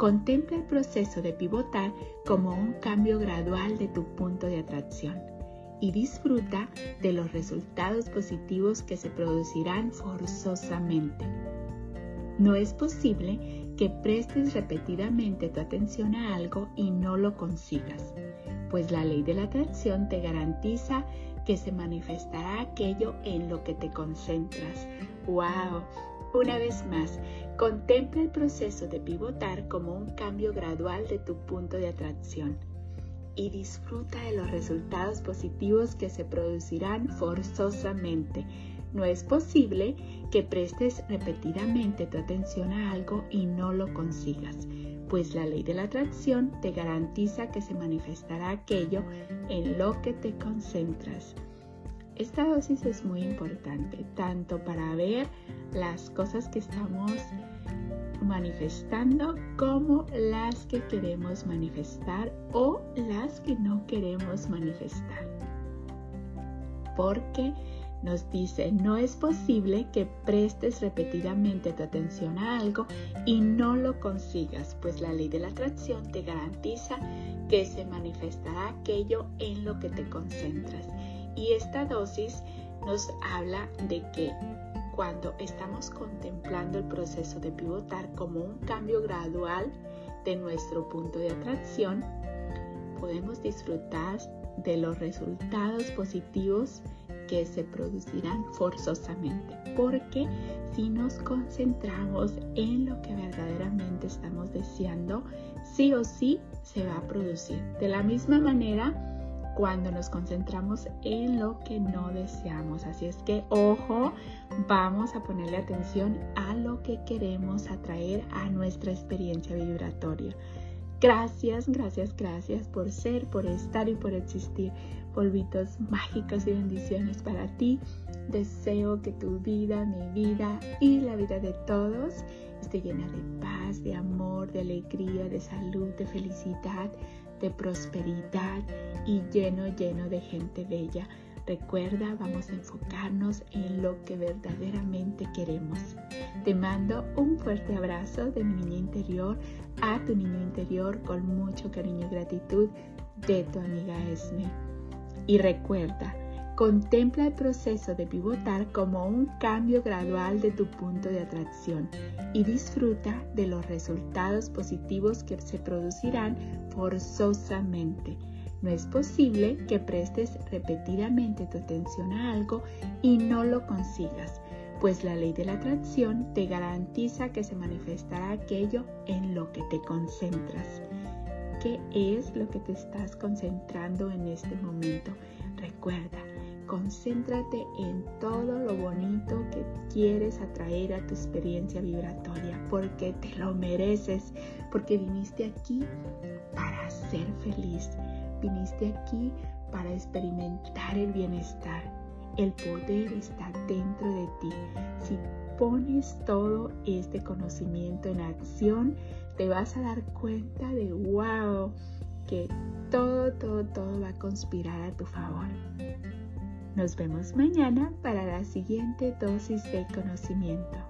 Contempla el proceso de pivotar como un cambio gradual de tu punto de atracción y disfruta de los resultados positivos que se producirán forzosamente. No es posible que prestes repetidamente tu atención a algo y no lo consigas, pues la ley de la atracción te garantiza que se manifestará aquello en lo que te concentras. ¡Wow! Una vez más, contempla el proceso de pivotar como un cambio gradual de tu punto de atracción y disfruta de los resultados positivos que se producirán forzosamente. No es posible que prestes repetidamente tu atención a algo y no lo consigas, pues la ley de la atracción te garantiza que se manifestará aquello en lo que te concentras. Esta dosis es muy importante, tanto para ver las cosas que estamos manifestando como las que queremos manifestar o las que no queremos manifestar. Porque nos dice, no es posible que prestes repetidamente tu atención a algo y no lo consigas, pues la ley de la atracción te garantiza que se manifestará aquello en lo que te concentras. Y esta dosis nos habla de que cuando estamos contemplando el proceso de pivotar como un cambio gradual de nuestro punto de atracción, podemos disfrutar de los resultados positivos que se producirán forzosamente, porque si nos concentramos en lo que verdaderamente estamos deseando, sí o sí se va a producir. De la misma manera, cuando nos concentramos en lo que no deseamos. Así es que, ojo, vamos a ponerle atención a lo que queremos atraer a nuestra experiencia vibratoria. Gracias, gracias, gracias por ser, por estar y por existir. Polvitos mágicos y bendiciones para ti. Deseo que tu vida, mi vida y la vida de todos esté llena de paz, de amor, de alegría, de salud, de felicidad, de prosperidad y lleno, lleno de gente bella. Recuerda, vamos a enfocarnos en lo que verdaderamente queremos. Te mando un fuerte abrazo de mi niña interior a tu niño interior con mucho cariño y gratitud de tu amiga Esme. Y recuerda, Contempla el proceso de pivotar como un cambio gradual de tu punto de atracción y disfruta de los resultados positivos que se producirán forzosamente. No es posible que prestes repetidamente tu atención a algo y no lo consigas, pues la ley de la atracción te garantiza que se manifestará aquello en lo que te concentras. ¿Qué es lo que te estás concentrando en este momento? Recuerda, concéntrate en todo lo bonito que quieres atraer a tu experiencia vibratoria, porque te lo mereces, porque viniste aquí para ser feliz, viniste aquí para experimentar el bienestar. El poder está dentro de ti. Si pones todo este conocimiento en acción, te vas a dar cuenta de wow, que todo, todo, todo va a conspirar a tu favor. Nos vemos mañana para la siguiente dosis de conocimiento.